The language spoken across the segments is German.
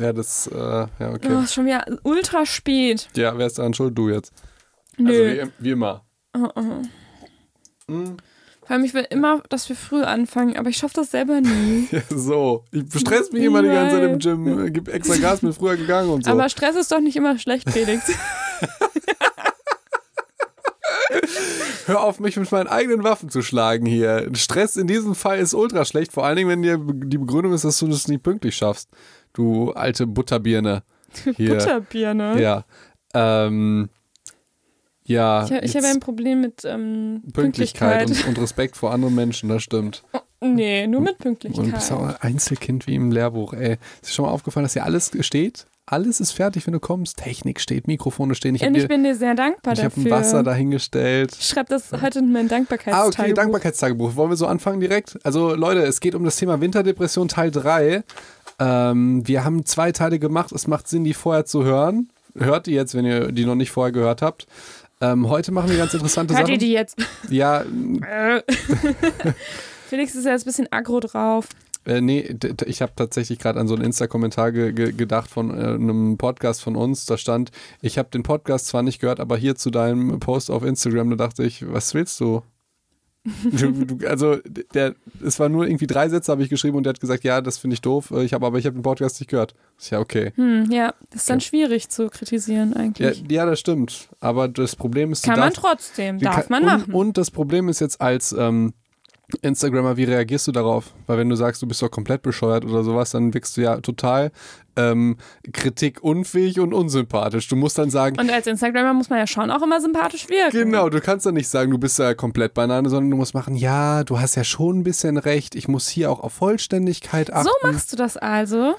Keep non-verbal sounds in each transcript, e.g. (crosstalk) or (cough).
Ja, das, äh, ja, okay. Oh, ist schon wieder ultra spät. Ja, wer ist daran schuld? Du jetzt. Nö. Also wie, wie immer. Oh, oh. Hm. Vor allem, ich will immer, dass wir früh anfangen, aber ich schaffe das selber nie. (laughs) Ja, so. Ich stress mich immer die ganze Zeit im. Gym, äh, gib extra Gas, bin früher gegangen und so. Aber Stress ist doch nicht immer schlecht, Felix. (laughs) (laughs) Hör auf, mich mit meinen eigenen Waffen zu schlagen hier. Stress in diesem Fall ist ultra schlecht, vor allen Dingen, wenn dir die Begründung ist, dass du das nicht pünktlich schaffst. Du alte Butterbirne. (laughs) Hier. Butterbirne. Ja. Ähm, ja. Ich, ich habe ein Problem mit ähm, Pünktlichkeit, Pünktlichkeit. Und, und Respekt vor anderen Menschen, das stimmt. (laughs) nee, nur mit Und du bist Pünktlichkeit. auch ein Einzelkind wie im Lehrbuch, ey. Ist dir schon mal aufgefallen, dass hier alles steht? Alles ist fertig, wenn du kommst. Technik steht, Mikrofone stehen. Ich habe Und ich dir, bin dir sehr dankbar ich dafür. ein Wasser dahingestellt. Ich schreibe das heute in mein Ah, Dankbarkeitstagebuch. okay, Dankbarkeitstagebuch. Wollen wir so anfangen direkt? Also, Leute, es geht um das Thema Winterdepression Teil 3. Ähm, wir haben zwei Teile gemacht. Es macht Sinn, die vorher zu hören. Hört die jetzt, wenn ihr die noch nicht vorher gehört habt. Ähm, heute machen wir ganz interessante Hört Sachen. ihr die jetzt? Ja, Äh. (laughs) Felix ist ja jetzt ein bisschen aggro drauf. Äh, nee, ich habe tatsächlich gerade an so einen Insta-Kommentar ge ge gedacht von äh, einem Podcast von uns. Da stand, ich habe den Podcast zwar nicht gehört, aber hier zu deinem Post auf Instagram, da dachte ich, was willst du? Du, du also, der, es war nur irgendwie drei Sätze, habe ich geschrieben und der hat gesagt, ja, das finde ich doof. Äh, Ich habe aber ich habe den Podcast nicht gehört. Ist ja okay. Hm, ja, das ist dann Okay. schwierig zu kritisieren Ja, eigentlich. ja, das stimmt. Aber das Problem ist, Kann man darfst- trotzdem, darf kann- man und, machen. Und das Problem ist jetzt als ähm, Instagrammer, wie reagierst du darauf? Weil wenn du sagst, du bist doch komplett bescheuert oder sowas, dann wirkst du ja total ähm, kritikunfähig und unsympathisch. Du musst dann sagen, Und als Instagrammer muss man ja schon auch immer sympathisch wirken. genau, du kannst dann nicht sagen, du bist ja komplett Banane, sondern du musst machen, ja, du hast ja schon ein bisschen recht, ich muss hier auch auf Vollständigkeit achten. So machst du das also?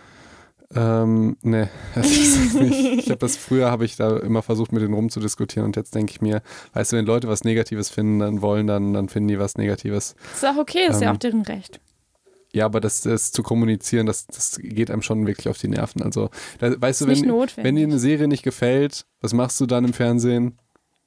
Ähm, nee, (laughs) das ist nicht. Ich habe das früher, habe ich da immer versucht, mit denen rumzudiskutieren und jetzt denke ich mir, weißt du, wenn Leute was Negatives finden, dann wollen, dann, dann finden die was Negatives. Ist auch okay, ist ja Ähm, auch deren Recht. Ja, aber das, das zu kommunizieren, das, das geht einem schon wirklich auf die Nerven. Also, da, weißt du, wenn, wenn dir eine Serie nicht gefällt, was machst du dann im Fernsehen?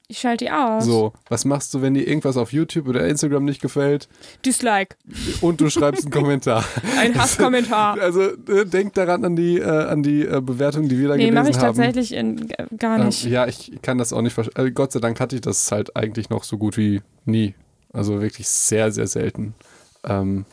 Ich schalte die aus. So, was machst du, wenn dir irgendwas auf YouTube oder Instagram nicht gefällt Dislike. und du schreibst einen (laughs) Kommentar? Ein Hasskommentar. (laughs) Also, äh, denk daran an die, äh, an die äh, Bewertung, die wir da Nee, gelesen mache ich haben. tatsächlich in, äh, gar Ähm, nicht. ja, ich kann das auch nicht verstehen. Äh, Gott sei Dank hatte ich das halt eigentlich noch so gut wie nie. Also wirklich sehr, sehr selten. Ähm,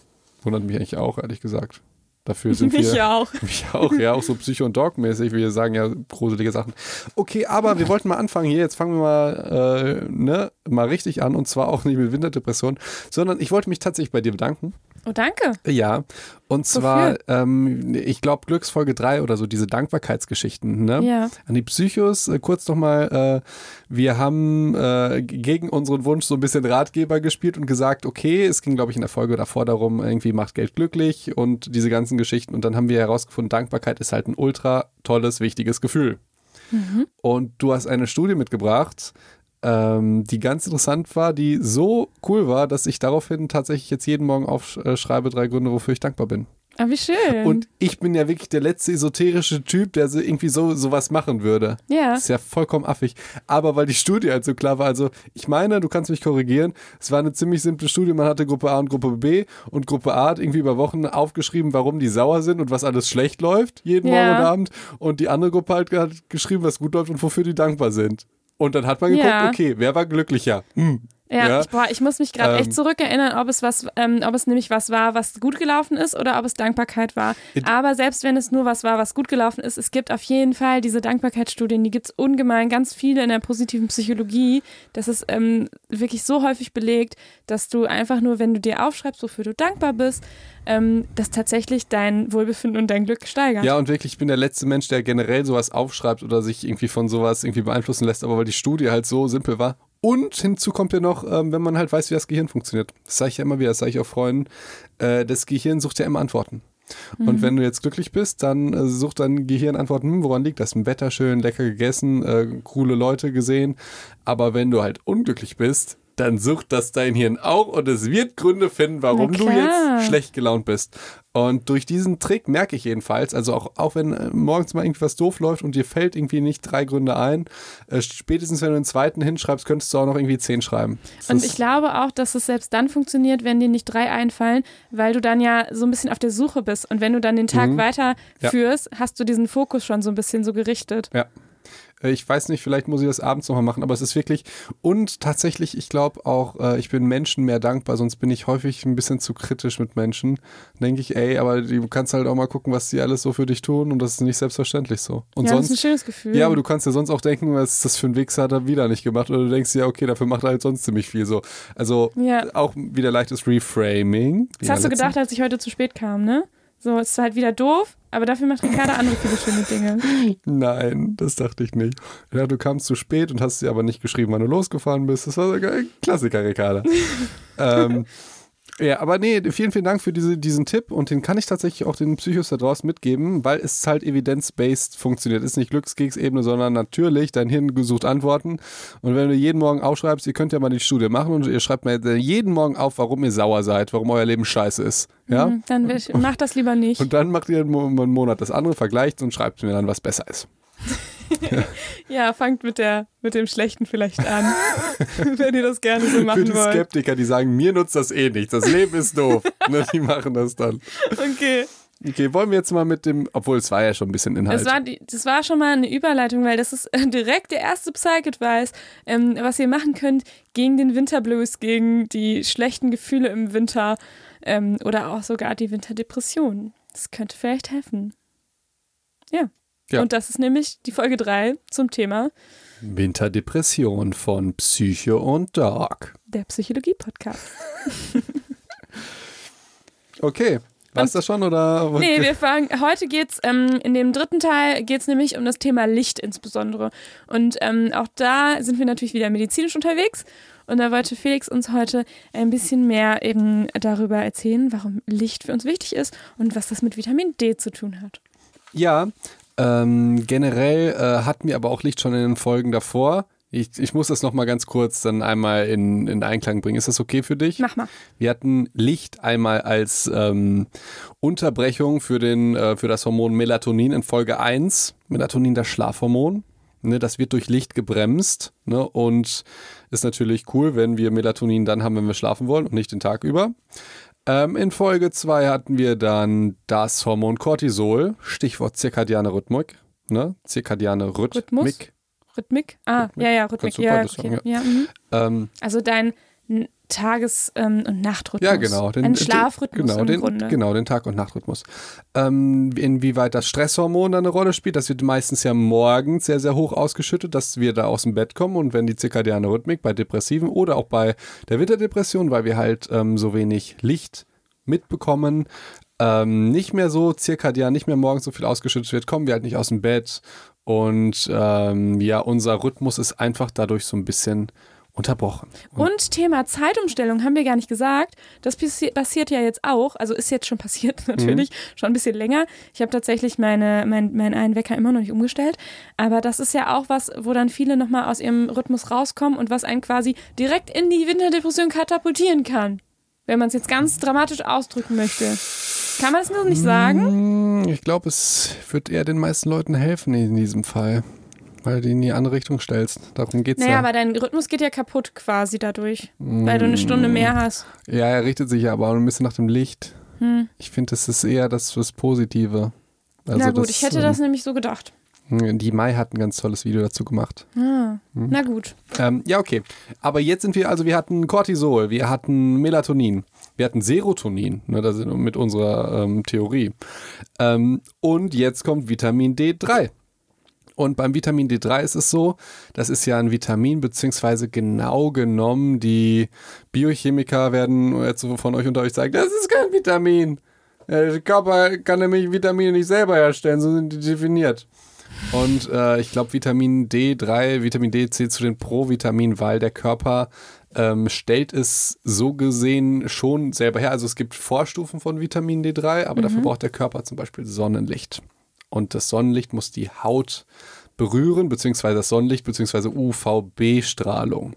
wundert mich eigentlich auch, ehrlich gesagt. Dafür sind Mich (laughs) wir. auch. (laughs) Mich auch, ja, auch so Psycho- und Dog-mäßig. Wir sagen ja gruselige Sachen. Okay, aber wir wollten mal anfangen hier. Jetzt fangen wir mal, äh, ne, mal richtig an. Und zwar auch nicht mit Winterdepression, sondern ich wollte mich tatsächlich bei dir bedanken. Oh, danke. Ja, und zwar, ähm, ich glaube, Glücksfolge 3 oder so, diese Dankbarkeitsgeschichten, ne? Ja. An die Psychos, äh, kurz nochmal, äh, wir haben äh, gegen unseren Wunsch so ein bisschen Ratgeber gespielt und gesagt, okay, es ging, glaube ich, in der Folge davor darum, irgendwie macht Geld glücklich und diese ganzen Geschichten. Und dann haben wir herausgefunden, Dankbarkeit ist halt ein ultra tolles, wichtiges Gefühl. Und du hast eine Studie mitgebracht, ähm, die ganz interessant war, die so cool war, dass ich daraufhin tatsächlich jetzt jeden Morgen aufschreibe, drei Gründe, wofür ich dankbar bin. Ah, wie schön. Und ich bin ja wirklich der letzte esoterische Typ, der so irgendwie so sowas machen würde. ja. Das ist ja vollkommen affig. Aber weil die Studie halt so klar war, also ich meine, du kannst mich korrigieren, es war eine ziemlich simple Studie, man hatte Gruppe A und Gruppe B und Gruppe A hat irgendwie über Wochen aufgeschrieben, warum die sauer sind und was alles schlecht läuft, jeden Ja. Morgen und Abend. Und die andere Gruppe halt hat geschrieben, was gut läuft und wofür die dankbar sind. Und dann hat man geguckt, Ja. okay, wer war glücklicher? Hm. Ja, Ja. Ich, boah, ich muss mich gerade Ähm. echt zurückerinnern, ob es was, ähm, ob es nämlich was war, was gut gelaufen ist oder ob es Dankbarkeit war. Aber selbst wenn es nur was war, was gut gelaufen ist, es gibt auf jeden Fall diese Dankbarkeitsstudien, die gibt es ungemein, ganz viele in der positiven Psychologie. Das ist ähm, wirklich so häufig belegt, dass du einfach nur, wenn du dir aufschreibst, wofür du dankbar bist, ähm, dass tatsächlich dein Wohlbefinden und dein Glück steigert. Ja, und wirklich, ich bin der letzte Mensch, der generell sowas aufschreibt oder sich irgendwie von sowas irgendwie beeinflussen lässt, aber weil die Studie halt so simpel war. Und hinzu kommt ja noch, ähm, wenn man halt weiß, wie das Gehirn funktioniert. Das sage ich ja immer wieder, das sage ich auch Freunden. Äh, das Gehirn sucht ja immer Antworten. Und wenn du jetzt glücklich bist, dann äh, sucht dein Gehirn Antworten, hm, woran liegt das? Im Wetter schön, lecker gegessen, äh, coole Leute gesehen. Aber wenn du halt unglücklich bist, dann sucht das dein Hirn auch und es wird Gründe finden, warum du jetzt schlecht gelaunt bist. Und durch diesen Trick merke ich jedenfalls, also auch, auch wenn äh, morgens mal irgendwas doof läuft und dir fällt irgendwie nicht drei Gründe ein, äh, spätestens wenn du den zweiten hinschreibst, könntest du auch noch irgendwie zehn schreiben. Das Und ich glaube auch, dass es selbst dann funktioniert, wenn dir nicht drei einfallen, weil du dann ja so ein bisschen auf der Suche bist. Und wenn du dann den Tag Mhm. weiterführst, hast du diesen Fokus schon so ein bisschen so gerichtet. Ja. Äh, Ich weiß nicht, vielleicht muss ich das abends nochmal machen, aber es ist wirklich und tatsächlich, ich glaube auch, äh, ich bin Menschen mehr dankbar, sonst bin ich häufig ein bisschen zu kritisch mit Menschen. Denke ich, ey, aber du kannst halt auch mal gucken, was die alles so für dich tun und das ist nicht selbstverständlich so. Und ja, das ist ein sonst, schönes Gefühl. ja, aber du kannst ja sonst auch denken, was ist das für ein Wichser, hat er wieder nicht gemacht oder du denkst ja, okay, dafür macht er halt sonst ziemlich viel so. Also Ja. auch wieder leichtes Reframing. Das hast du gedacht, als ich heute zu spät kam, ne? So, es ist halt wieder doof, aber dafür macht Ricarda andere viele schöne Dinge. Nein, das dachte ich nicht. Ja, du kamst zu spät und hast dir aber nicht geschrieben, wann du losgefahren bist. Das war so ein Klassiker, Ricarda. (laughs) ähm, ja, aber nee, vielen, vielen Dank für diese, diesen Tipp und den kann ich tatsächlich auch den Psychos da draußen mitgeben, weil es halt evidence-based funktioniert. Ist nicht Glückskeksebene, sondern natürlich, dein Hirn sucht Antworten. Und wenn du jeden Morgen aufschreibst, ihr könnt ja mal die Studie machen und ihr schreibt mir jeden Morgen auf, warum ihr sauer seid, warum euer Leben scheiße ist. Ja? Mhm, Dann will ich, mach das lieber nicht. Und dann macht ihr einen Monat das andere, vergleicht und schreibt mir dann, was besser ist. (laughs) (laughs) Ja, fangt mit, der, mit dem Schlechten vielleicht an, (laughs) wenn ihr das gerne so Für machen die wollt. Skeptiker, die sagen, mir nutzt das eh nicht, das Leben ist doof. (laughs) ne, die machen das dann. Okay. Okay, wollen wir jetzt mal mit dem, obwohl es war ja schon ein bisschen Inhalt. Das war, die, das war schon mal eine Überleitung, weil das ist äh, direkt der erste Psych-Advice, ähm, was ihr machen könnt gegen den Winterblues, gegen die schlechten Gefühle im Winter ähm, oder auch sogar die Winterdepression. Das könnte vielleicht helfen. Ja. Ja. Und das ist nämlich die Folge 3 zum Thema Winterdepression von Psyche und Dog. der Psychologie-Podcast. (laughs) Okay, war es das schon oder? Nee, (laughs) wir fangen, heute geht's, ähm, in dem dritten Teil geht's nämlich um das Thema Licht insbesondere. Und ähm, auch da sind wir natürlich wieder medizinisch unterwegs. Und da wollte Felix uns heute ein bisschen mehr eben darüber erzählen, warum Licht für uns wichtig ist und was das mit Vitamin D zu tun hat. Ja, ähm, generell äh, hatten wir aber auch Licht schon in den Folgen davor. Ich, ich muss das nochmal ganz kurz dann einmal in, in Einklang bringen. Ist das okay für dich? Mach mal. Wir hatten Licht einmal als ähm, Unterbrechung für, den, äh, für das Hormon Melatonin in Folge 1. Melatonin, das Schlafhormon. Ne, das wird durch Licht gebremst ne, und ist natürlich cool, wenn wir Melatonin dann haben, wenn wir schlafen wollen und nicht den Tag über. Ähm, in Folge 2 hatten wir dann das Hormon Cortisol, Stichwort zirkadiane Rhythmik. Ne? Zirkadiane Rhythmik. Rhythmus? Rhythmik? Ah, Rhythmik. ja, ja, Rhythmik. Ja, okay. sagen, ja. mhm. Ähm, Also dein Tages- ähm, und Nachtrhythmus. Ja, genau. Den, Ein Schlafrhythmus genau, im den, Grunde. Genau, den Tag- und Nachtrhythmus. Ähm, inwieweit das Stresshormon da eine Rolle spielt, das wird meistens ja morgens sehr, sehr hoch ausgeschüttet, dass wir da aus dem Bett kommen und wenn die zirkadiane Rhythmik bei Depressiven oder auch bei der Winterdepression, weil wir halt ähm, so wenig Licht mitbekommen, ähm, nicht mehr so zirkadian, nicht mehr morgens so viel ausgeschüttet wird, kommen wir halt nicht aus dem Bett und ähm, ja, unser Rhythmus ist einfach dadurch so ein bisschen unterbrochen. Und Thema Zeitumstellung haben wir gar nicht gesagt. Das passi passiert ja jetzt auch. Also ist jetzt schon passiert (laughs) natürlich, schon ein bisschen länger. Ich habe tatsächlich meine, mein, meinen einen Wecker immer noch nicht umgestellt. Aber das ist ja auch was, wo dann viele nochmal aus ihrem Rhythmus rauskommen und was einen quasi direkt in die Winterdepression katapultieren kann. Wenn man es jetzt ganz dramatisch ausdrücken möchte. Kann man das nur nicht sagen? Hm, Ich glaube, es wird eher den meisten Leuten helfen in diesem Fall. Weil du ihn in die andere Richtung stellst. Darum geht's Naja, ja. aber dein Rhythmus geht ja kaputt quasi dadurch. Weil du eine Stunde mehr hast. Ja, er richtet sich ja aber auch ein bisschen nach dem Licht. Hm. Ich finde, das ist eher das, das Positive. Also Na gut, das, ich hätte das nämlich so gedacht. ähm, Die Mai hat ein ganz tolles Video dazu gemacht. Ah, Na gut. Ähm, ja, okay. Aber jetzt sind wir, also wir hatten Cortisol, wir hatten Melatonin, wir hatten Serotonin, ne, das sind mit unserer ähm, Theorie. Ähm, und jetzt kommt Vitamin D3. Und beim Vitamin D3 ist es so, das ist ja ein Vitamin, beziehungsweise genau genommen, die Biochemiker werden jetzt von euch unter euch sagen, das ist kein Vitamin. Der Körper kann nämlich Vitamine nicht selber herstellen, so sind die definiert. Und äh, ich glaube, Vitamin D3, Vitamin D zählt zu den Provitaminen, weil der Körper ähm, stellt es so gesehen schon selber her. Also es gibt Vorstufen von Vitamin D3, aber dafür braucht der Körper zum Beispiel Sonnenlicht. Und das Sonnenlicht muss die Haut berühren, beziehungsweise das Sonnenlicht, beziehungsweise UVB-Strahlung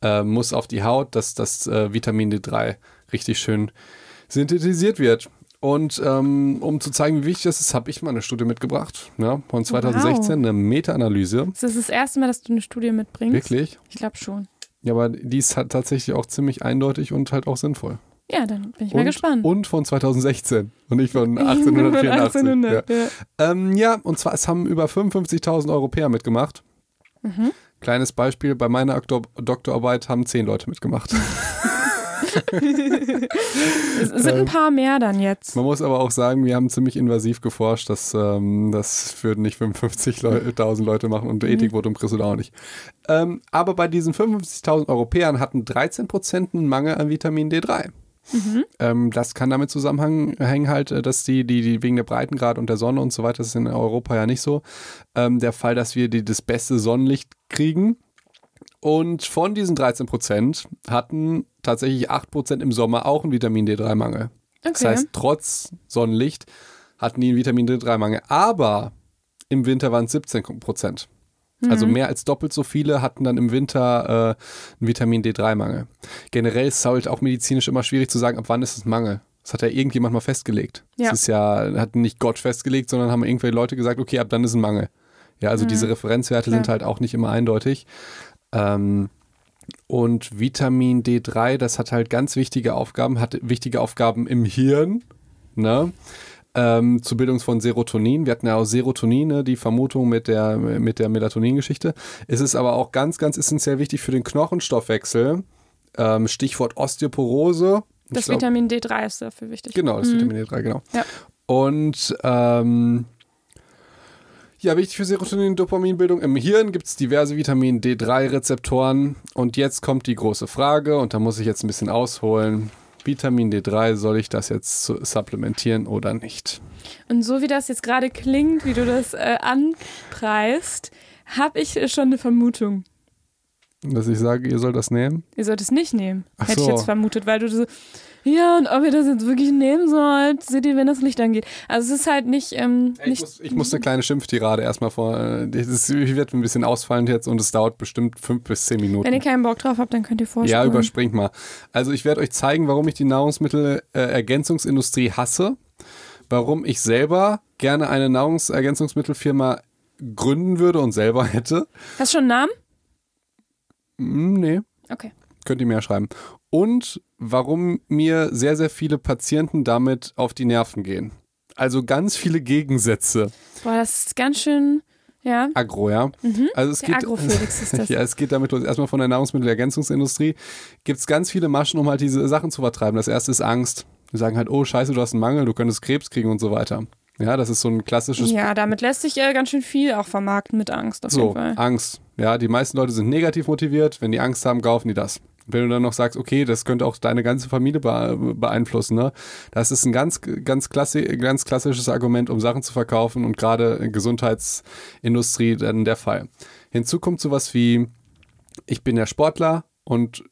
äh, muss auf die Haut, dass das äh, Vitamin D3 richtig schön synthetisiert wird. Und ähm, um zu zeigen, wie wichtig das ist, habe ich mal eine Studie mitgebracht, ja, von 2016, Wow. eine Meta-Analyse. Ist das das erste Mal, dass du eine Studie mitbringst? Wirklich? Ich glaube schon. Ja, aber die ist halt tatsächlich auch ziemlich eindeutig und halt auch sinnvoll. Ja, dann bin ich und, mal gespannt. Und von 2016 und nicht von (laughs) 1884. 1800, ja. Ja. Ähm, ja, und zwar, es haben über 55.000 Europäer mitgemacht. Mhm. Kleines Beispiel, bei meiner Doktorarbeit haben zehn Leute mitgemacht. (laughs) (laughs) Es sind ein paar mehr dann jetzt. Man muss aber auch sagen, wir haben ziemlich invasiv geforscht, dass ähm, das würden nicht 55.000 Leute machen und Ethikvotum kriegst du da auch nicht. Ähm, aber bei diesen 55.000 Europäern hatten 13 Prozent einen Mangel an Vitamin D3. Ähm, das kann damit zusammenhängen halt, äh, dass die, die, die wegen der Breitengrad und der Sonne und so weiter, das ist in Europa ja nicht so, ähm, der Fall, dass wir die, das beste Sonnenlicht kriegen. Und von diesen 13 Prozent hatten tatsächlich 8 Prozent im Sommer auch einen Vitamin D3-Mangel. Das Okay. heißt, trotz Sonnenlicht hatten die einen Vitamin D3-Mangel. Aber im Winter waren es 17 Prozent. Also mehr als doppelt so viele hatten dann im Winter äh, einen Vitamin D3-Mangel. Generell ist es halt auch medizinisch immer schwierig zu sagen, ab wann ist es ein Mangel. Das hat ja irgendjemand mal festgelegt. Ja. Das ist ja, hat nicht Gott festgelegt, sondern haben irgendwelche Leute gesagt, okay, ab dann ist ein Mangel. Ja, also diese Referenzwerte Klar. sind halt auch nicht immer eindeutig. Ähm, und Vitamin D3, das hat halt ganz wichtige Aufgaben, hat wichtige Aufgaben im Hirn, ne? Ähm, zur Bildung von Serotonin. Wir hatten ja auch Serotonin, ne, die Vermutung mit der, mit der Melatonin-Geschichte. Es ist aber auch ganz, ganz essentiell wichtig für den Knochenstoffwechsel. Ähm, Stichwort Osteoporose. Das glaub- Vitamin D3 ist dafür wichtig. Genau, das Vitamin D3, genau. Ja. Und ähm, ja, wichtig für Serotonin- und Dopaminbildung. Im Hirn gibt es diverse Vitamin D3-Rezeptoren. Und jetzt kommt die große Frage, und da muss ich jetzt ein bisschen ausholen. Vitamin D3, soll ich das jetzt su- supplementieren oder nicht? Und so wie das jetzt gerade klingt, wie du das äh, anpreist, habe ich äh, schon eine Vermutung. Dass ich sage, ihr sollt das nehmen? Ihr sollt es nicht nehmen. Ach Hätte ich jetzt vermutet, weil du so, ja, und ob ihr das jetzt wirklich nehmen sollt, seht ihr, wenn das Licht angeht. Also es ist halt nicht, ähm, Ich nicht muss, ich muss eine kleine Schimpftirade erstmal vor. äh, Das wird ein bisschen ausfallend jetzt und es dauert bestimmt fünf bis zehn Minuten. wenn ihr keinen Bock drauf habt, dann könnt ihr Ja, vorspulen. überspringt mal. Also ich werde euch zeigen, warum ich die Nahrungsmittelergänzungsindustrie hasse, warum ich selber gerne eine Nahrungsergänzungsmittelfirma gründen würde und selber hätte. Hast du schon einen Namen? Hm, nee, Okay. könnt ihr mir ja schreiben. Und warum mir sehr, sehr viele Patienten damit auf die Nerven gehen. Also ganz viele Gegensätze. Boah, das ist ganz schön, ja. Agro, ja. Also es Der geht, ist (laughs) das. Ja, es geht damit los. Erstmal von der Nahrungsmittelergänzungsindustrie gibt es ganz viele Maschen, um halt diese Sachen zu vertreiben. Das erste ist Angst. Die sagen halt, oh scheiße, du hast einen Mangel, du könntest Krebs kriegen und so weiter. Ja, das ist so ein klassisches Ja, damit lässt sich äh, ganz schön viel auch vermarkten mit Angst auf so, jeden Fall. Angst. Ja, die meisten Leute sind negativ motiviert. Wenn die Angst haben, kaufen die das. Wenn du dann noch sagst, okay, das könnte auch deine ganze Familie be beeinflussen, ne? Das ist ein ganz, ganz, klassi ganz klassisches Argument, um Sachen zu verkaufen und gerade in Gesundheitsindustrie dann der Fall. Hinzu kommt sowas wie, ich bin ja Sportler und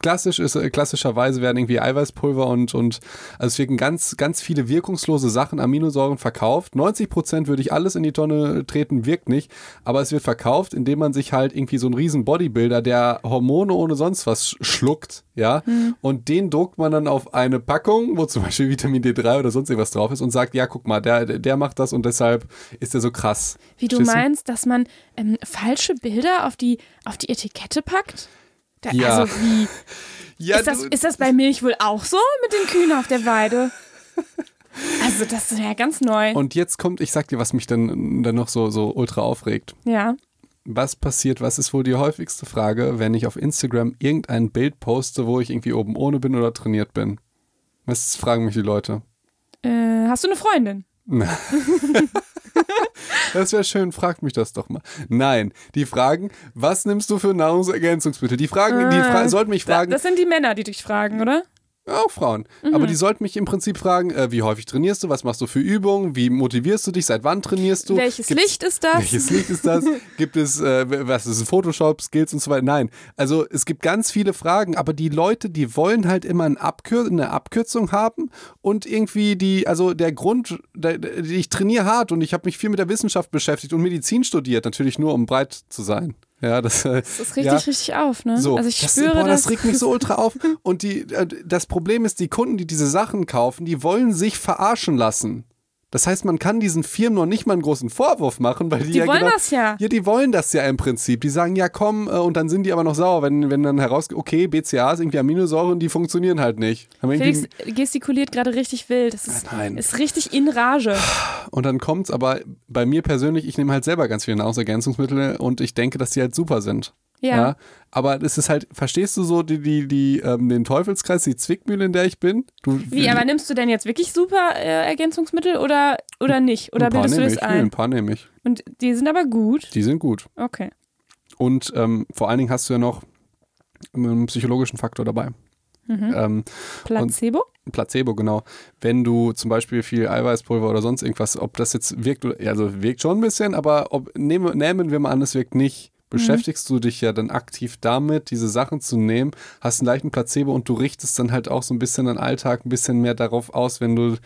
klassisch ist, äh, klassischerweise werden irgendwie Eiweißpulver und, und also es werden ganz, ganz viele wirkungslose Sachen, Aminosäuren verkauft. 90 Prozent würde ich alles in die Tonne treten, wirkt nicht, aber es wird verkauft, indem man sich halt irgendwie so einen riesen Bodybuilder, der Hormone ohne sonst was sch- schluckt, ja, und den druckt man dann auf eine Packung, wo zum Beispiel Vitamin D3 oder sonst irgendwas drauf ist und sagt, ja, guck mal, der, der macht das und deshalb ist er so krass. Wie du Verstehst meinst, dass man ähm, falsche Bilder auf die, auf die Etikette packt? Da, Ja. Also wie, (laughs) Ja, ist, das, ist das bei Milch wohl auch so mit den Kühen auf der Weide? (laughs) Also das ist ja ganz neu. und jetzt kommt, ich sag dir, was mich dann, dann noch so, so ultra aufregt. ja. Was passiert, was ist wohl die häufigste Frage, wenn ich auf Instagram irgendein Bild poste, wo ich irgendwie oben ohne bin oder trainiert bin? Was fragen mich die Leute? Äh, hast du eine Freundin? (laughs) Das wäre schön, fragt mich das doch mal. Nein, die fragen, was nimmst du für Nahrungsergänzungsmittel? Die fragen, die fra Ah, sollten mich fragen, das sind die Männer, die dich fragen, oder? Auch Frauen, aber die sollten mich im Prinzip fragen, äh, wie häufig trainierst du, was machst du für Übungen, wie motivierst du dich, seit wann trainierst du? Welches Gibt's- Licht ist das? Welches Licht ist das? (laughs) Gibt es, äh, was ist Photoshop, Skills und so weiter? Nein. Also es gibt ganz viele Fragen, aber die Leute, die wollen halt immer ein Abkür eine Abkürzung haben und irgendwie die, also der Grund, der, ich trainiere hart und ich habe mich viel mit der Wissenschaft beschäftigt und Medizin studiert, natürlich nur um breit zu sein. Ja, das, äh, Das ist richtig, ja, richtig auf, ne? so. also ich das, spüre boah, das. das. regt mich so (laughs) ultra auf. Und die, äh, das Problem ist, die Kunden, die diese Sachen kaufen, die wollen sich verarschen lassen. Das heißt, man kann diesen Firmen noch nicht mal einen großen Vorwurf machen, weil die, Die ja wollen genau, das ja. Ja, die wollen das ja im Prinzip. Die sagen, ja komm, äh, und dann sind die aber noch sauer, wenn, wenn dann herausgeht, okay, BCA ist irgendwie Aminosäuren, die funktionieren halt nicht. Felix gestikuliert gerade richtig wild. Das ist, Nein. ist richtig in Rage. und dann kommt's, aber bei mir persönlich, ich nehme halt selber ganz viele Nahrungsergänzungsmittel und ich denke, dass die halt super sind. Ja. aber es ist halt, verstehst du so die, die, die, ähm, den Teufelskreis, die Zwickmühle, in der ich bin? Du, Wie, aber nimmst du denn jetzt wirklich super äh, Ergänzungsmittel oder, oder nicht? Oder ein bildest du das ich, nee, ein? ein paar nehme ich. Und die sind aber gut. Die sind gut. Okay. Und ähm, vor allen Dingen hast du ja noch einen psychologischen Faktor dabei. Mhm. Ähm, Placebo? Placebo, genau. Wenn du zum Beispiel viel Eiweißpulver oder sonst irgendwas, ob das jetzt wirkt, oder- also wirkt schon ein bisschen, aber ob, nehmen, nehmen wir mal an, es wirkt nicht, beschäftigst du dich ja dann aktiv damit, diese Sachen zu nehmen, hast einen leichten Placebo und du richtest dann halt auch so ein bisschen deinen Alltag ein bisschen mehr darauf aus, wenn du,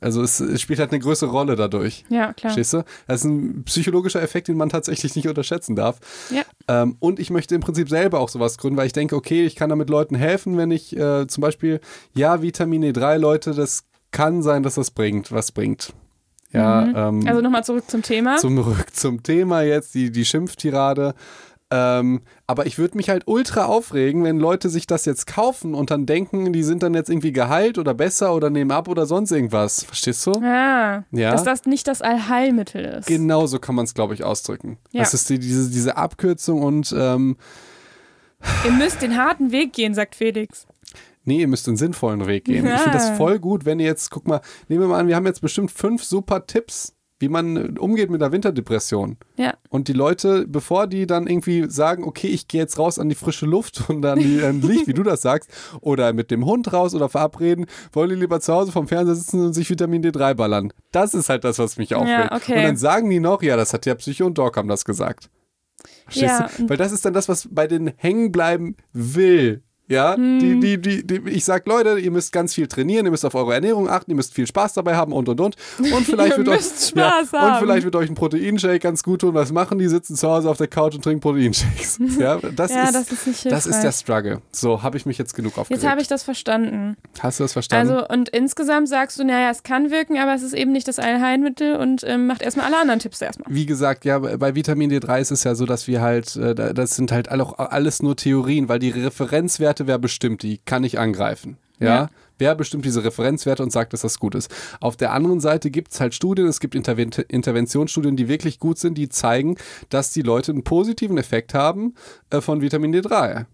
also es, es spielt halt eine größere Rolle dadurch. Ja, klar. Verstehst du? Das ist ein psychologischer Effekt, den man tatsächlich nicht unterschätzen darf. Ja. Ähm, und ich möchte im Prinzip selber auch sowas gründen, weil ich denke, okay, ich kann damit Leuten helfen, wenn ich äh, zum Beispiel, ja, Vitamin D3, Leute, das kann sein, dass das bringt, was bringt. Ja, ähm, Also nochmal zurück zum Thema. zurück zum Thema jetzt, die, die Schimpftirade. Ähm, aber ich würde mich halt ultra aufregen, wenn Leute sich das jetzt kaufen und dann denken, die sind dann jetzt irgendwie geheilt oder besser oder nehmen ab oder sonst irgendwas. Verstehst du? ah, Ja. dass das nicht das Allheilmittel ist. Genau so kann man es, glaube ich, ausdrücken. Ja. Das ist die, diese, diese Abkürzung und ähm, Ihr müsst den harten Weg gehen, sagt Felix. Nee, ihr müsst einen sinnvollen Weg gehen. Ich finde das Ja. voll gut, wenn ihr jetzt, guck mal, nehmen wir mal an, wir haben jetzt bestimmt fünf super Tipps, wie man äh, umgeht mit der Winterdepression. Ja. Und die Leute, bevor die dann irgendwie sagen, okay, ich gehe jetzt raus an die frische Luft und an die an Licht, (laughs) wie du das sagst, oder mit dem Hund raus oder verabreden, wollen die lieber zu Hause vom Fernseher sitzen und sich Vitamin D3 ballern. Das ist halt das, was mich aufregt. okay. Und dann sagen die noch, ja, das hat ja Psycho und Doc haben das gesagt. Verstehst Ja. du? Weil das ist dann das, was bei denen hängen bleiben will. Ja, Hm. die, die, die, die, ich sag, Leute, ihr müsst ganz viel trainieren, ihr müsst auf eure Ernährung achten, ihr müsst viel Spaß dabei haben und und und. Und (laughs) vielleicht wird euch, Spaß ja. Und vielleicht wird euch ein Proteinshake ganz gut tun. Was machen die? Sitzen zu Hause auf der Couch und trinken Proteinshakes. (laughs) Ja, das, Ja, ist, das ist nicht das ist der. Struggle. So, habe ich mich jetzt genug aufgeregt. Jetzt habe ich das verstanden. Hast du das verstanden? Also, und insgesamt sagst du, naja, es kann wirken, aber es ist eben nicht das Allheilmittel und ähm, macht erstmal alle anderen Tipps erstmal. wie gesagt, ja, bei Vitamin D3 ist es ja so, dass wir halt, äh, da- das sind halt auch alles nur Theorien, weil die Referenzwerte, wer bestimmt die, kann ich angreifen. Ja. Ja. Wer bestimmt diese Referenzwerte und sagt, dass das gut ist? Auf der anderen Seite gibt es halt Studien, es gibt Interven Interventionsstudien, die wirklich gut sind, die zeigen, dass die Leute einen positiven Effekt haben äh, von Vitamin D3.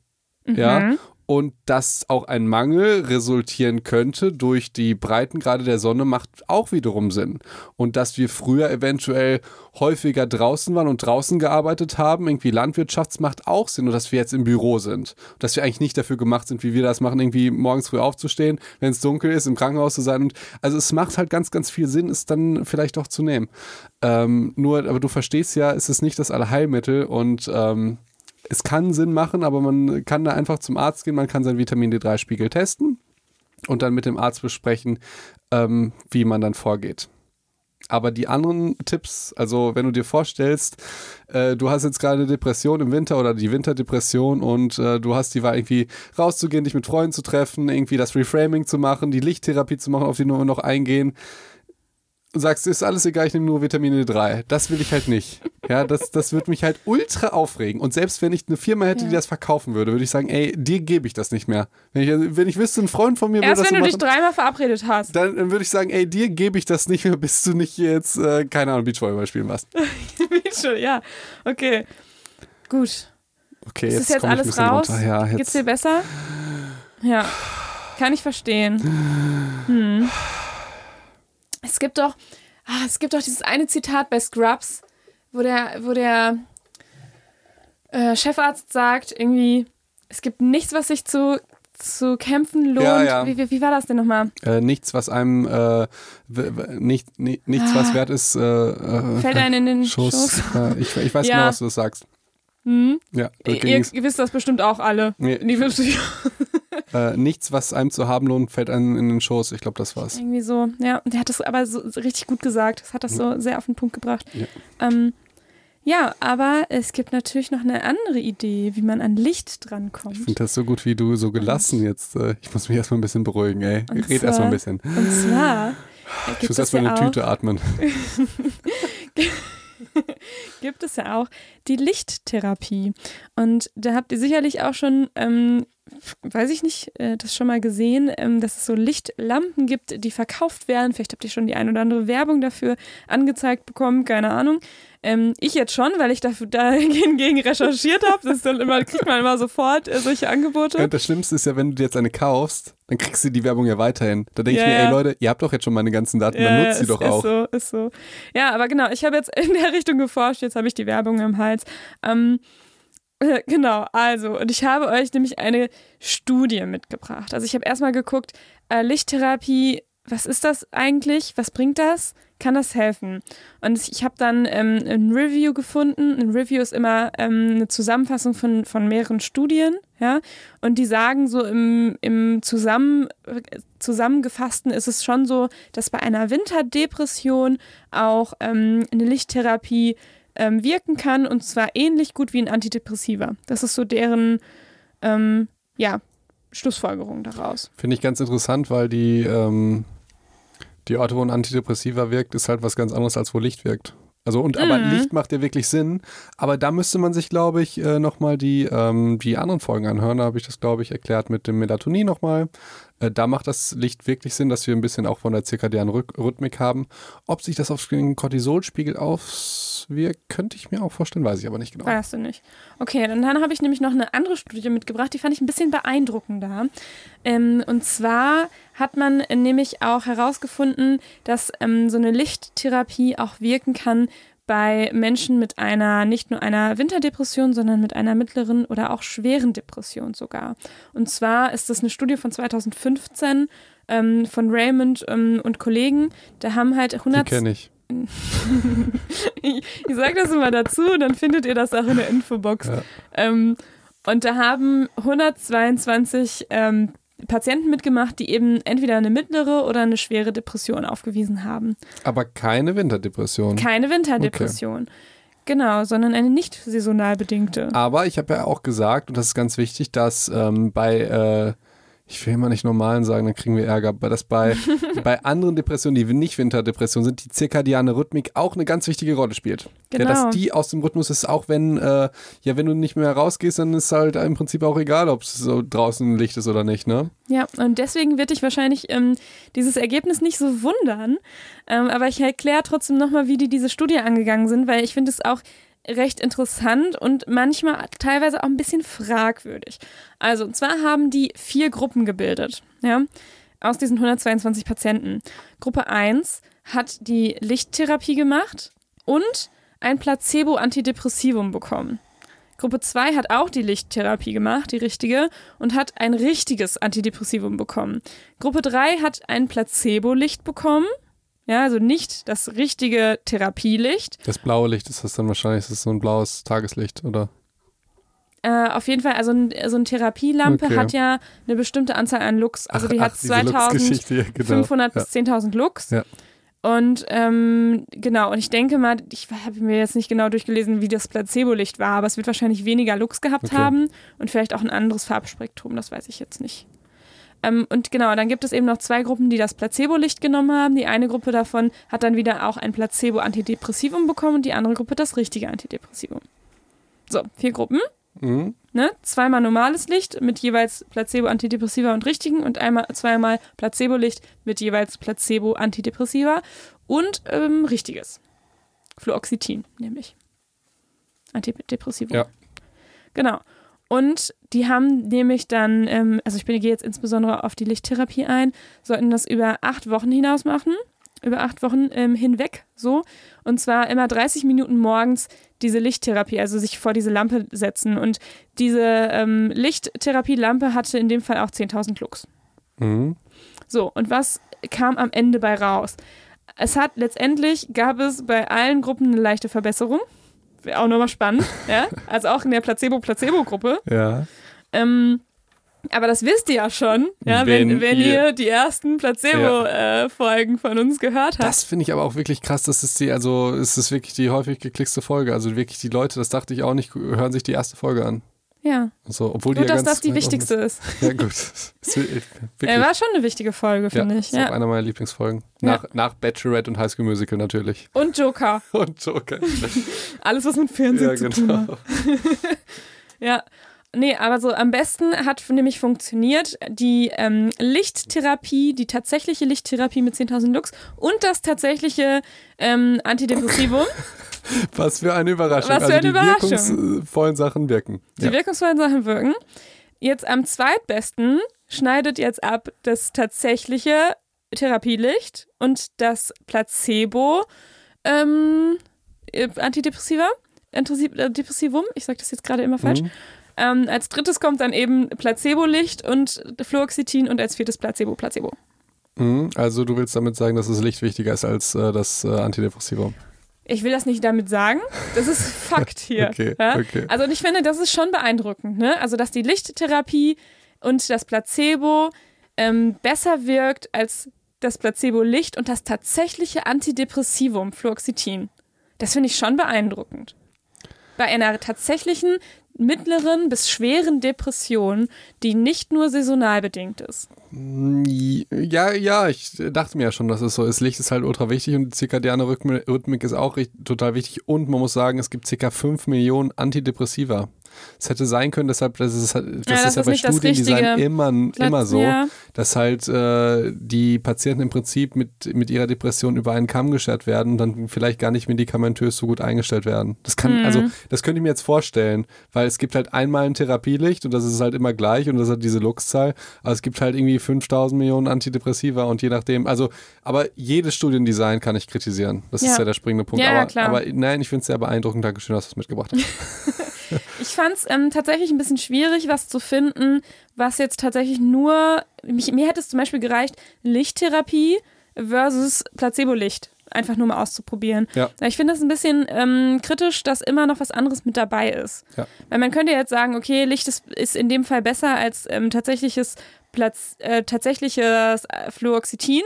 Ja. Und dass auch ein Mangel resultieren könnte durch die Breitengrade der Sonne macht auch wiederum Sinn. Und dass wir früher eventuell häufiger draußen waren und draußen gearbeitet haben, irgendwie Landwirtschafts macht auch Sinn und dass wir jetzt im Büro sind. Dass wir eigentlich nicht dafür gemacht sind, wie wir das machen, irgendwie morgens früh aufzustehen, wenn es dunkel ist, im Krankenhaus zu sein. Und also es macht halt ganz, ganz viel Sinn, es dann vielleicht auch zu nehmen. Ähm, nur, aber du verstehst ja, es ist nicht das Allheilmittel und ähm, es kann Sinn machen, aber man kann da einfach zum Arzt gehen, man kann seinen Vitamin D3-Spiegel testen und dann mit dem Arzt besprechen, ähm, wie man dann vorgeht. Aber die anderen Tipps, also wenn du dir vorstellst, äh, du hast jetzt gerade eine Depression im Winter oder die Winterdepression und äh, du hast die Wahl, irgendwie rauszugehen, dich mit Freunden zu treffen, irgendwie das Reframing zu machen, die Lichttherapie zu machen, auf die wir noch eingehen. Du sagst, ist alles egal, ich nehme nur Vitamin D3. Das will ich halt nicht. Ja, das, das wird mich halt ultra aufregen. Und selbst wenn ich eine Firma hätte, die Ja. das verkaufen würde, würde ich sagen, ey, dir gebe ich das nicht mehr. Wenn ich, wenn ich wüsste, ein Freund von mir würde Erst das wenn so du dich machen, dreimal verabredet hast. dann, dann würde ich sagen, ey, dir gebe ich das nicht mehr, bis du nicht jetzt, äh, keine Ahnung, Beachvolleyball spielen warst. (laughs) Schon, ja, okay. Gut. Okay, Ist jetzt, jetzt komm ich alles bisschen raus? runter. Ja, Geht's jetzt. dir besser? Ja. Kann ich verstehen. (sighs) Hm. Es gibt doch, ah, es gibt doch dieses eine Zitat bei Scrubs, wo der, wo der äh, Chefarzt sagt, irgendwie, es gibt nichts, was sich zu, zu kämpfen lohnt. Ja, ja. Wie, wie, wie war das denn nochmal? Äh, nichts, was einem, äh, nicht, ni- nichts, was wert ist, äh, äh, Ah. Fällt einem in den (laughs) Schuss. Äh, ich, ich weiß Ja. genau, was du sagst. Hm? Ja, Ihr, ihr wisst das bestimmt auch alle. Nee. Äh, nichts, was einem zu haben lohnt, fällt einem in den Schoß. Ich glaube, das war's. Irgendwie so, ja, der hat das aber so, richtig gut gesagt. Das hat das so sehr auf den Punkt gebracht. Ja. Ähm, Ja, aber es gibt natürlich noch eine andere Idee, wie man an Licht drankommt. Ich finde das so gut, wie du so gelassen jetzt. Äh, ich muss mich erstmal ein bisschen beruhigen, ey. Und Red zwar- erstmal ein bisschen. Und zwar Ich muss erstmal ja eine auch, Tüte atmen. (laughs) gibt es ja auch die Lichttherapie. Und da habt ihr sicherlich auch schon, ähm, weiß ich nicht, äh, das schon mal gesehen, ähm, dass es so Lichtlampen gibt, die verkauft werden. Vielleicht habt ihr schon die ein oder andere Werbung dafür angezeigt bekommen, keine Ahnung. Ähm, ich jetzt schon, weil ich dafür (laughs) dahingegen recherchiert habe. Das immer, kriegt man immer sofort äh, solche Angebote. Und das Schlimmste ist ja, wenn du dir jetzt eine kaufst, dann kriegst du die Werbung ja weiterhin. Da denke Ja, ich mir, ey Leute, ihr habt doch jetzt schon meine ganzen Daten, dann nutzt sie ist, doch auch. Ist so, ist so. Ja, aber genau, ich habe jetzt in der Richtung geforscht, jetzt habe ich die Werbung im Hals. Ähm, äh, (laughs) genau, also, und ich habe euch nämlich eine Studie mitgebracht. Also ich habe erstmal geguckt, äh, Lichttherapie, was ist das eigentlich? Was bringt das? Kann das helfen? Und ich habe dann ähm, ein Review gefunden. Ein Review ist immer ähm, eine Zusammenfassung von, von mehreren Studien, ja. Und die sagen so im, im Zusammen, Zusammengefassten ist es schon so, dass bei einer Winterdepression auch ähm, eine Lichttherapie ähm, wirken kann und zwar ähnlich gut wie ein Antidepressiva. Das ist so deren, ähm, ja, Schlussfolgerung daraus. Finde ich ganz interessant, weil die, ähm, die Orte, wo ein Antidepressiva wirkt, ist halt was ganz anderes, als wo Licht wirkt. Also, und aber Mhm. Licht macht ja wirklich Sinn. Aber da müsste man sich, glaube ich, äh, nochmal die, ähm, die anderen Folgen anhören. Da habe ich das, glaube ich, erklärt mit dem Melatonin nochmal. Äh, da macht das Licht wirklich Sinn, dass wir ein bisschen auch von der zirkadianen Rhyth- Rhythmik haben. Ob sich das auf den Cortisolspiegel auswirkt, könnte ich mir auch vorstellen, weiß ich aber nicht genau. Weißt du nicht. Okay, dann, dann habe ich nämlich noch eine andere Studie mitgebracht, die fand ich ein bisschen beeindruckender. Ähm, und zwar hat man nämlich auch herausgefunden, dass ähm, so eine Lichttherapie auch wirken kann bei Menschen mit einer, nicht nur einer Winterdepression, sondern mit einer mittleren oder auch schweren Depression sogar. Und zwar ist das eine Studie von 2015 ähm, von Raymond ähm, und Kollegen. Da haben halt Die 100 kenne ich. (laughs) ich, ich sage das immer dazu, dann findet ihr das auch in der Infobox. Ja. Ähm, und da haben 122 ähm, Patienten mitgemacht, die eben entweder eine mittlere oder eine schwere Depression aufgewiesen haben. Aber keine Winterdepression. Keine Winterdepression. Genau, sondern eine nicht saisonal bedingte. Aber ich habe ja auch gesagt, und das ist ganz wichtig, dass ähm, bei, äh, ich will immer nicht normalen sagen, dann kriegen wir Ärger, aber dass bei, (laughs) bei anderen Depressionen, die nicht Winterdepression sind, die zirkadiane Rhythmik auch eine ganz wichtige Rolle spielt. Genau. Ja, dass die aus dem Rhythmus ist, auch wenn, äh, ja, wenn du nicht mehr rausgehst, dann ist halt im Prinzip auch egal, ob es so draußen Licht ist oder nicht, ne? Ja, und deswegen wird dich wahrscheinlich ähm, dieses Ergebnis nicht so wundern. Ähm, aber ich erkläre trotzdem nochmal, wie die diese Studie angegangen sind, weil ich finde es auch recht interessant und manchmal teilweise auch ein bisschen fragwürdig. Also, und zwar haben die vier Gruppen gebildet, ja, aus diesen 122 Patienten. Gruppe 1 hat die Lichttherapie gemacht und ein Placebo-Antidepressivum bekommen. Gruppe 2 hat auch die Lichttherapie gemacht, die richtige, und hat ein richtiges Antidepressivum bekommen. Gruppe 3 hat ein Placebo-Licht bekommen. Ja, also nicht das richtige Therapielicht. Das blaue Licht ist das dann wahrscheinlich, das ist so ein blaues Tageslicht, oder? Äh, auf jeden Fall, also ein, so eine Therapielampe Okay. hat ja eine bestimmte Anzahl an Lux. Also die Ach, hat ja, genau. 2500 Ja. bis 10.000 Lux. Ja. Und ähm, genau, und ich denke mal, ich habe mir jetzt nicht genau durchgelesen, wie das Placebo-Licht war, aber es wird wahrscheinlich weniger Lux gehabt Okay. haben und vielleicht auch ein anderes Farbspektrum, das weiß ich jetzt nicht. Ähm, und genau, dann gibt es eben noch zwei Gruppen, die das Placebo-Licht genommen haben. Die eine Gruppe davon hat dann wieder auch ein Placebo-Antidepressivum bekommen und die andere Gruppe das richtige Antidepressivum. So, vier Gruppen. Mhm. Ne? Zweimal normales Licht mit jeweils Placebo, Antidepressiva und richtigen und einmal zweimal Placebo-Licht mit jeweils Placebo, Antidepressiva und ähm, richtiges. Fluoxetin, nämlich. Antidepressivum. Ja. Genau. Und die haben nämlich dann, ähm, also ich bin, gehe jetzt insbesondere auf die Lichttherapie ein, sollten das über acht Wochen hinaus machen, über acht Wochen ähm, hinweg so. Und zwar immer 30 Minuten morgens diese Lichttherapie, also sich vor diese Lampe setzen. Und diese ähm, Lichttherapie-Lampe hatte in dem Fall auch 10.000 Lux. Mhm. So, und was kam am Ende bei raus? Es hat letztendlich, gab es bei allen Gruppen eine leichte Verbesserung. Wäre auch nochmal spannend, (laughs) ja. Also auch in der Placebo-Placebo-Gruppe. Ja. Ähm, Aber das wisst ihr ja schon, ja, wenn, wenn, wenn ihr, ihr, die ersten Placebo-Folgen ja. äh, von uns gehört habt. Das finde ich aber auch wirklich krass. Das ist die, also es ist wirklich die häufig geklickste Folge. Also wirklich die Leute, das dachte ich auch nicht, hören sich die erste Folge an. Ja. So, obwohl gut, die ja dass das die wichtigste ist. (laughs) Ja, gut. Er war schon eine wichtige Folge, finde ja, ich. Ist ja. auch einer meiner Lieblingsfolgen. Nach, ja. nach Bachelorette und High School Musical natürlich. Und Joker. (laughs) und Joker. (laughs) Alles, was mit Fernsehen ja, zu genau. tun hat. ja. Nee, aber so am besten hat nämlich funktioniert die ähm, Lichttherapie, die tatsächliche Lichttherapie mit 10.000 Lux und das tatsächliche ähm, Antidepressivum. Was für eine Überraschung. Was für eine also die wirkungsvollen Sachen wirken. Die ja. wirkungsvollen Sachen wirken. Jetzt am zweitbesten schneidet jetzt ab das tatsächliche Therapielicht und das Placebo ähm, Antidepressiva. Depressivum, ich sage das jetzt gerade immer falsch. Mhm. Ähm, als drittes kommt dann eben Placebo-Licht und Fluoxetin und als viertes Placebo, Placebo. Mhm, also du willst damit sagen, dass das Licht wichtiger ist als äh, das äh, Antidepressivum? Ich will das nicht damit sagen. Das ist (laughs) Fakt hier. okay, ja? okay. Also und ich finde, das ist schon beeindruckend. Ne? Also dass die Lichttherapie und das Placebo ähm, besser wirkt als das Placebo-Licht und das tatsächliche Antidepressivum, Fluoxetin. Das finde ich schon beeindruckend. Bei einer tatsächlichen mittleren bis schweren Depression, die nicht nur saisonal bedingt ist. Ja, ja, ich dachte mir ja schon, dass es so ist. Licht ist halt ultra wichtig und die zirkadiane Rhythmik ist auch total wichtig. Und man muss sagen, es gibt circa 5 Millionen Antidepressiva. Es hätte sein können, deshalb, das ist, das ja, das ist ja bei Studiendesign immer, immer so, ja. dass halt äh, die Patienten im Prinzip mit, mit ihrer Depression über einen Kamm geschert werden und dann vielleicht gar nicht medikamentös so gut eingestellt werden. Das kann, mhm. also, das könnte ich mir jetzt vorstellen, weil es gibt halt einmal ein Therapielicht und das ist halt immer gleich und das hat diese Luxzahl, aber es gibt halt irgendwie 5000 Millionen Antidepressiva und je nachdem, also, aber jedes Studiendesign kann ich kritisieren. Das ja. ist ja der springende Punkt. Ja, aber, klar. aber nein, ich finde es sehr beeindruckend. Dankeschön, dass du es mitgebracht hast. (laughs) (laughs) ich fand es ähm, tatsächlich ein bisschen schwierig, was zu finden, was jetzt tatsächlich nur, mich, mir hätte es zum Beispiel gereicht, Lichttherapie versus Placebo-Licht einfach nur mal auszuprobieren. Ja. Ich finde das ein bisschen ähm, kritisch, dass immer noch was anderes mit dabei ist. Ja. Weil man könnte jetzt sagen, okay, Licht ist, ist in dem Fall besser als ähm, tatsächliches, Platz, äh, tatsächliches Fluoxetin.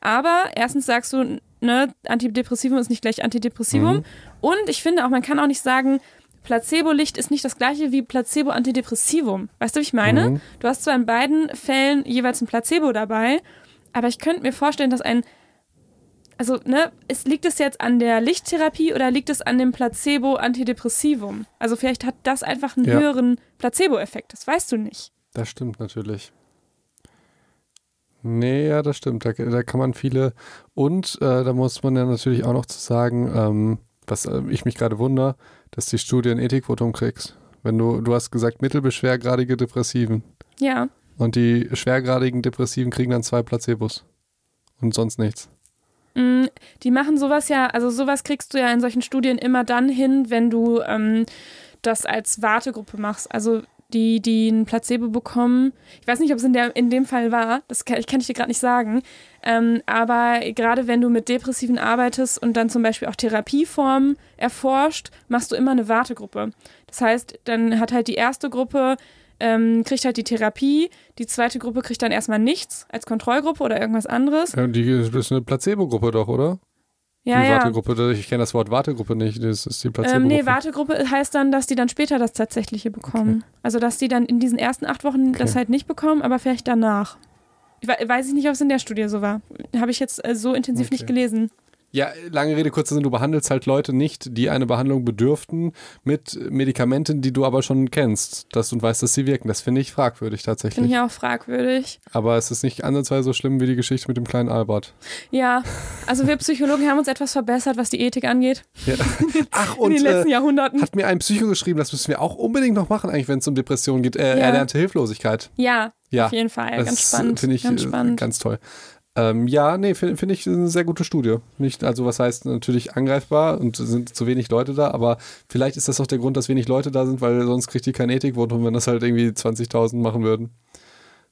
Aber erstens sagst du, ne, Antidepressivum ist nicht gleich Antidepressivum. Mhm. Und ich finde auch, man kann auch nicht sagen, Placebo-Licht ist nicht das gleiche wie Placebo-Antidepressivum. Weißt du, wie ich meine? Mhm. Du hast zwar in beiden Fällen jeweils ein Placebo dabei, aber ich könnte mir vorstellen, dass ein also, ne, es, liegt es jetzt an der Lichttherapie oder liegt es an dem Placebo-Antidepressivum? Also vielleicht hat das einfach einen ja. höheren Placebo-Effekt, das weißt du nicht. Das stimmt natürlich. Nee, ja, das stimmt. Da, da kann man viele. Und äh, da muss man ja natürlich auch noch zu sagen, ähm, was äh, ich mich gerade wundere, dass die Studie ein Ethikvotum kriegst. Wenn du, du hast gesagt, mittelbeschwergradige Depressiven. Ja. Und die schwergradigen Depressiven kriegen dann zwei Placebos. Und sonst nichts. Mm, die machen sowas ja, also sowas kriegst du ja in solchen Studien immer dann hin, wenn du ähm, das als Wartegruppe machst. Also die, die ein Placebo bekommen. Ich weiß nicht, ob es in, der, in dem Fall war, das kann, kann ich dir gerade nicht sagen. Ähm, aber gerade wenn du mit Depressiven arbeitest und dann zum Beispiel auch Therapieformen erforscht, machst du immer eine Wartegruppe. Das heißt, dann hat halt die erste Gruppe ähm, kriegt halt die Therapie. Die zweite Gruppe kriegt dann erstmal nichts als Kontrollgruppe oder irgendwas anderes. Ja, die ist eine Placebo-Gruppe doch, oder? Ja, die ja. Wartegruppe, ich kenne das Wort Wartegruppe nicht, das ist die Placebo-Gruppe. Ähm, nee, Wartegruppe heißt dann, dass die dann später das Tatsächliche bekommen. Okay. Also, dass die dann in diesen ersten acht Wochen okay. das halt nicht bekommen, aber vielleicht danach. Weiß ich nicht, ob es in der Studie so war. Habe ich jetzt äh, so intensiv okay. nicht gelesen. Ja, lange Rede, kurzer Sinn, du behandelst halt Leute nicht, die eine Behandlung bedürften, mit Medikamenten, die du aber schon kennst, dass du weißt, dass sie wirken. Das finde ich fragwürdig tatsächlich. Finde ich auch fragwürdig. Aber es ist nicht ansatzweise so schlimm wie die Geschichte mit dem kleinen Albert. Ja, also wir Psychologen haben uns etwas verbessert, was die Ethik angeht. Ja. (laughs) Ach, und In den letzten äh, Jahrhunderten. hat mir ein Psycho geschrieben, das müssen wir auch unbedingt noch machen, eigentlich, wenn es um Depressionen geht. Äh, ja. Erlernte Hilflosigkeit. Ja, ja, auf jeden Fall. Das ganz spannend. Finde ich ganz, äh, spannend. ganz toll. Ähm, ja, nee, finde find ich eine sehr gute Studie. Nicht, also was heißt natürlich angreifbar und sind zu wenig Leute da, aber vielleicht ist das auch der Grund, dass wenig Leute da sind, weil sonst kriegt die kein Ethikvotum, wenn das halt irgendwie 20.000 machen würden.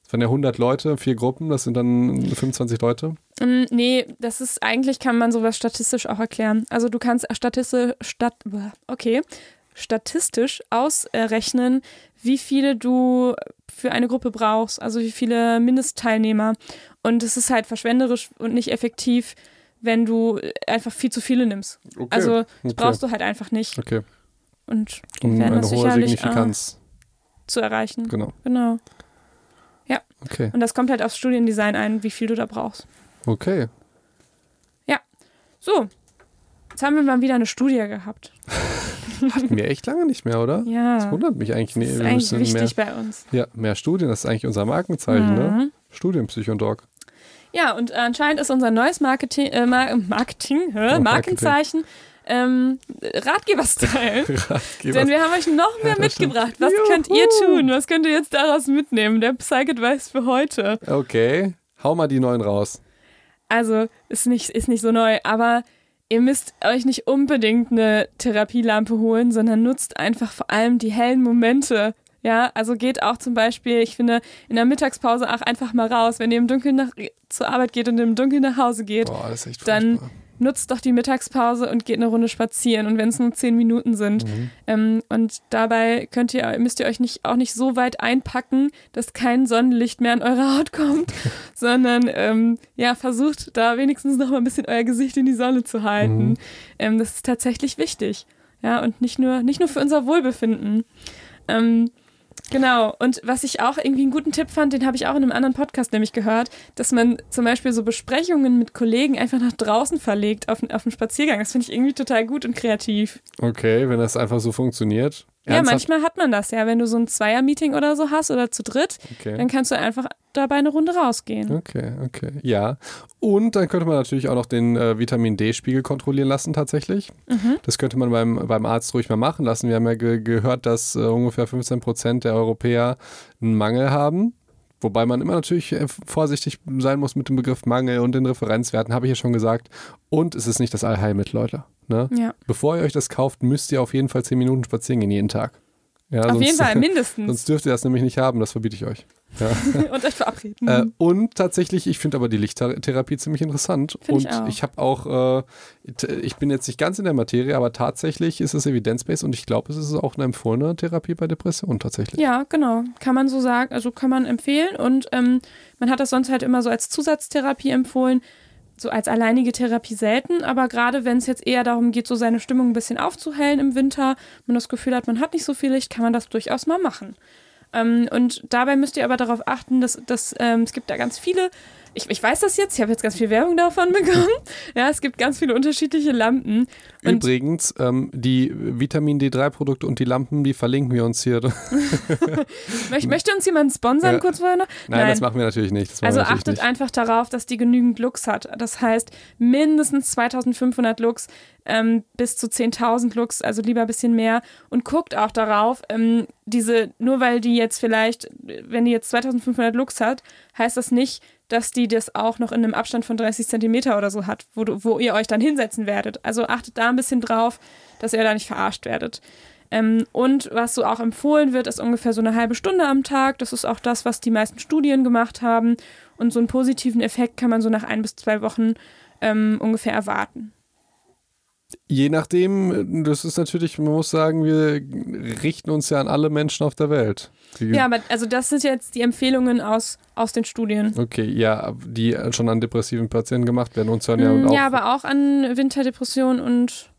Das waren ja 100 Leute, vier Gruppen, das sind dann 25 Leute. Mm, nee, das ist eigentlich, kann man sowas statistisch auch erklären. Also du kannst statistisch, stat, okay, statistisch ausrechnen, wie viele du für eine Gruppe brauchst, also wie viele Mindestteilnehmer. Und es ist halt verschwenderisch und nicht effektiv, wenn du einfach viel zu viele nimmst. Okay. Also das okay. brauchst du halt einfach nicht. Okay. Und Um werden eine das hohe sicherlich Signifikanz. zu erreichen. Genau. Genau. Okay. Und das kommt halt aufs Studiendesign ein, wie viel du da brauchst. Okay. So, jetzt haben wir mal wieder eine Studie gehabt. (laughs) Hatten wir echt lange nicht mehr, oder? Das Ja, wundert mich eigentlich. Nee, das ist eigentlich wichtig mehr, bei uns. ja, mehr Studien, das ist eigentlich unser Markenzeichen, ne? Mhm. Studienpsychondog. Ja, und anscheinend ist unser neues Marketing, äh, Mar Marketing, hä? Oh, Markenzeichen ähm, (laughs) Ratgeber-Style. Denn wir haben euch noch mehr Ja, mitgebracht. Was Juhu. könnt ihr tun? Was könnt ihr jetzt daraus mitnehmen? Der Psych-Advice für heute. Okay, hau mal die neuen raus. Also, ist nicht, ist nicht so neu, aber ihr müsst euch nicht unbedingt eine Therapielampe holen, sondern nutzt einfach vor allem die hellen Momente. Ja, also geht auch zum Beispiel, ich finde, in der Mittagspause auch einfach mal raus. Wenn ihr im Dunkeln nach, zur Arbeit geht und im Dunkeln nach Hause geht, Boah, Dann- nutzt doch die Mittagspause und geht eine Runde spazieren. Und wenn es nur zehn Minuten sind. Mhm. Ähm, und dabei könnt ihr, müsst ihr euch nicht, auch nicht so weit einpacken, dass kein Sonnenlicht mehr an eure Haut kommt, (laughs) sondern ähm, ja, versucht da wenigstens noch mal ein bisschen euer Gesicht in die Sonne zu halten. Mhm. Ähm, das ist tatsächlich wichtig. Ja, und nicht nur, nicht nur für unser Wohlbefinden. Ähm, Genau, und was ich auch irgendwie einen guten Tipp fand, den habe ich auch in einem anderen Podcast nämlich gehört, dass man zum Beispiel so Besprechungen mit Kollegen einfach nach draußen verlegt auf, auf einen Spaziergang. Das finde ich irgendwie total gut und kreativ. Okay, wenn das einfach so funktioniert. Ja, Ernsthaft? manchmal hat man das ja, wenn du so ein Zweier-Meeting oder so hast oder zu dritt, Okay. dann kannst du einfach dabei eine Runde rausgehen. Okay, okay. Ja. Und dann könnte man natürlich auch noch den äh, Vitamin D-Spiegel kontrollieren lassen, tatsächlich. Mhm. Das könnte man beim, beim Arzt ruhig mal machen lassen. Wir haben ja ge gehört, dass äh, ungefähr 15 Prozent der Europäer einen Mangel haben. Wobei man immer natürlich äh, vorsichtig sein muss mit dem Begriff Mangel und den Referenzwerten, habe ich ja schon gesagt. Und es ist nicht das Allheilmittel, Leute. Ne? Ja, Bevor ihr euch das kauft, müsst ihr auf jeden Fall 10 Minuten spazieren gehen jeden Tag. Ja, auf sonst, jeden Fall, (laughs) mindestens. Sonst dürft ihr das nämlich nicht haben, das verbiete ich euch. Ja. (laughs) und euch verabreden. Äh, und tatsächlich, ich finde aber die Lichttherapie ziemlich interessant. Find ich und auch. ich habe auch, äh, ich bin jetzt nicht ganz in der Materie, aber tatsächlich ist es evidenzbased und ich glaube, es ist auch eine empfohlene Therapie bei Depressionen tatsächlich. Ja, genau. Kann man so sagen, also kann man empfehlen. Und ähm, man hat das sonst halt immer so als Zusatztherapie empfohlen, so als alleinige Therapie selten. Aber gerade wenn es jetzt eher darum geht, so seine Stimmung ein bisschen aufzuhellen im Winter, man das Gefühl hat, man hat nicht so viel Licht, kann man das durchaus mal machen. Ähm, und dabei müsst ihr aber darauf achten, dass, dass ähm, es gibt da ganz viele. Ich, ich weiß das jetzt, ich habe jetzt ganz viel Werbung davon (laughs) bekommen. Ja, es gibt ganz viele unterschiedliche Lampen. Und Übrigens, ähm, die Vitamin D3-Produkte und die Lampen, die verlinken wir uns hier. (laughs) möcht, möchte uns jemand sponsern Ja. kurz vorher noch? Nein, das machen wir natürlich nicht. Also natürlich achtet nicht. einfach darauf, dass die genügend Lux hat. Das heißt mindestens 2500 Lux ähm, bis zu 10.000 Lux, also lieber ein bisschen mehr. Und guckt auch darauf, ähm, diese, nur weil die jetzt vielleicht, wenn die jetzt 2500 Lux hat, heißt das nicht, dass die das auch noch in einem Abstand von 30 Zentimeter oder so hat, wo, du, wo ihr euch dann hinsetzen werdet. Also achtet da ein bisschen drauf, dass ihr da nicht verarscht werdet. Ähm, und was so auch empfohlen wird, ist ungefähr so eine halbe Stunde am Tag. Das ist auch das, was die meisten Studien gemacht haben. Und so einen positiven Effekt kann man so nach ein bis zwei Wochen ähm, ungefähr erwarten. Je nachdem, das ist natürlich, man muss sagen, wir richten uns ja an alle Menschen auf der Welt. Die, Ja, aber also das sind jetzt die Empfehlungen aus, aus den Studien. Okay, ja, die schon an depressiven Patienten gemacht werden. Uns hören ja, Mm, auch, ja, aber auch an Winterdepression und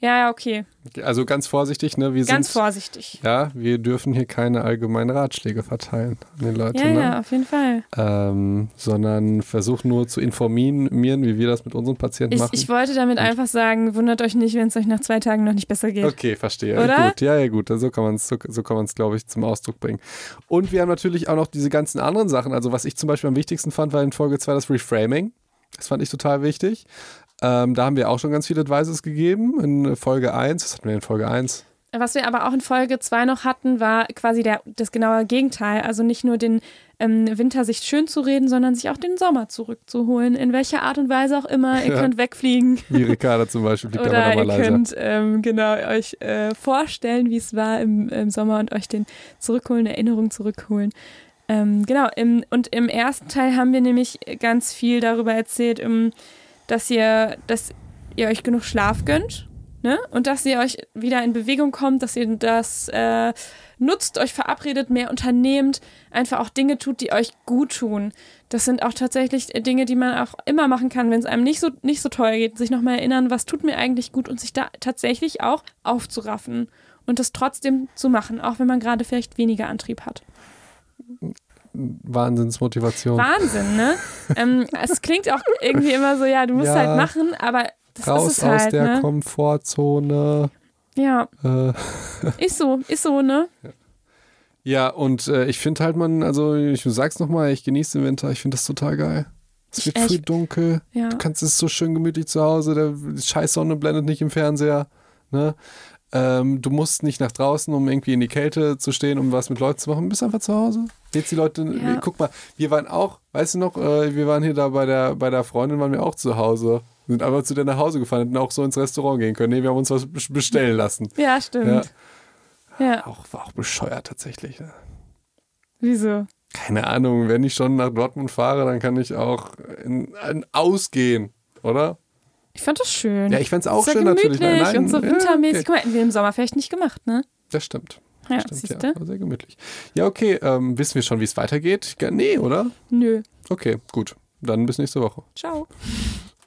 ja, ja, okay. Also ganz vorsichtig, ne? Wir Ganz sind, vorsichtig. Ja, wir dürfen hier keine allgemeinen Ratschläge verteilen an den Leuten, Ja, ne? ja, auf jeden Fall. Ähm, sondern versuchen nur zu informieren, wie wir das mit unseren Patienten Ich, machen. ich wollte damit Gut. einfach sagen, wundert euch nicht, wenn es euch nach zwei Tagen noch nicht besser geht. Okay, verstehe. Oder? Gut, ja, ja, gut. So kann man es, so, so kann man es, glaube ich, zum Ausdruck bringen. Und wir haben natürlich auch noch diese ganzen anderen Sachen. Also was ich zum Beispiel am wichtigsten fand, war in Folge 2 das Reframing. Das fand ich total wichtig. Ähm, da haben wir auch schon ganz viele Advices gegeben. In Folge 1, was hatten wir in Folge 1? Was wir aber auch in Folge 2 noch hatten, war quasi der, das genaue Gegenteil. Also nicht nur den ähm, Winter sich schön zu reden, sondern sich auch den Sommer zurückzuholen. In welcher Art und Weise auch immer. Ihr Ja. könnt wegfliegen. Wie Ricarda zum Beispiel, fliegt aber Oder nochmal ihr leiser. könnt ähm, genau euch äh, vorstellen, wie es war im, im Sommer und euch den zurückholen, Erinnerungen zurückholen. Ähm, genau, im, und im ersten Teil haben wir nämlich ganz viel darüber erzählt, ähm, dass ihr, dass ihr euch genug Schlaf gönnt. Ne? Und dass ihr euch wieder in Bewegung kommt, dass ihr das äh, nutzt, euch verabredet, mehr unternehmt, einfach auch Dinge tut, die euch gut tun. Das sind auch tatsächlich Dinge, die man auch immer machen kann, wenn es einem nicht so, nicht so toll geht, sich nochmal erinnern, was tut mir eigentlich gut und sich da tatsächlich auch aufzuraffen und das trotzdem zu machen, auch wenn man gerade vielleicht weniger Antrieb hat. Wahnsinnsmotivation. Wahnsinn, ne? (laughs) ähm, es klingt auch irgendwie immer so, ja, du musst Ja. halt machen, aber das Raus ist es halt, aus der ne? Komfortzone. Ja, Äh, ist so, ist so, ne? ja, und äh, ich finde halt, man, also ich sag's nochmal, ich genieße den Winter, ich finde das total geil. Es wird Ich- früh dunkel, Ja. du kannst es so schön gemütlich zu Hause, der die scheiß Sonne blendet nicht im Fernseher. Ne? Ähm, du musst nicht nach draußen, um irgendwie in die Kälte zu stehen, um was mit Leuten zu machen. Du bist einfach zu Hause. Jetzt die Leute, Ja. guck mal, wir waren auch, weißt du noch, äh, wir waren hier da bei der, bei der Freundin, waren wir auch zu Hause. Sind einfach zu der nach Hause gefahren, hätten auch so ins Restaurant gehen können. Nee, wir haben uns was bes- bestellen lassen. Ja, stimmt. Ja, Auch, war auch bescheuert tatsächlich. ne? wieso? Keine Ahnung, wenn ich schon nach Dortmund fahre, dann kann ich auch in, in ausgehen, oder? Ich fand das schön. Ja, ich fand's auch Ist ja schön natürlich. gemütlich Nein, und so ja, wintermäßig. okay. Guck mal, hätten wir im Sommer vielleicht nicht gemacht, ne? Das stimmt. Ja, Stimmt, siehst ja. sehr gemütlich. Ja, okay. Ähm, wissen wir schon, wie es weitergeht? Ja, nee, oder? Nö. Okay, gut. Dann bis nächste Woche. Ciao.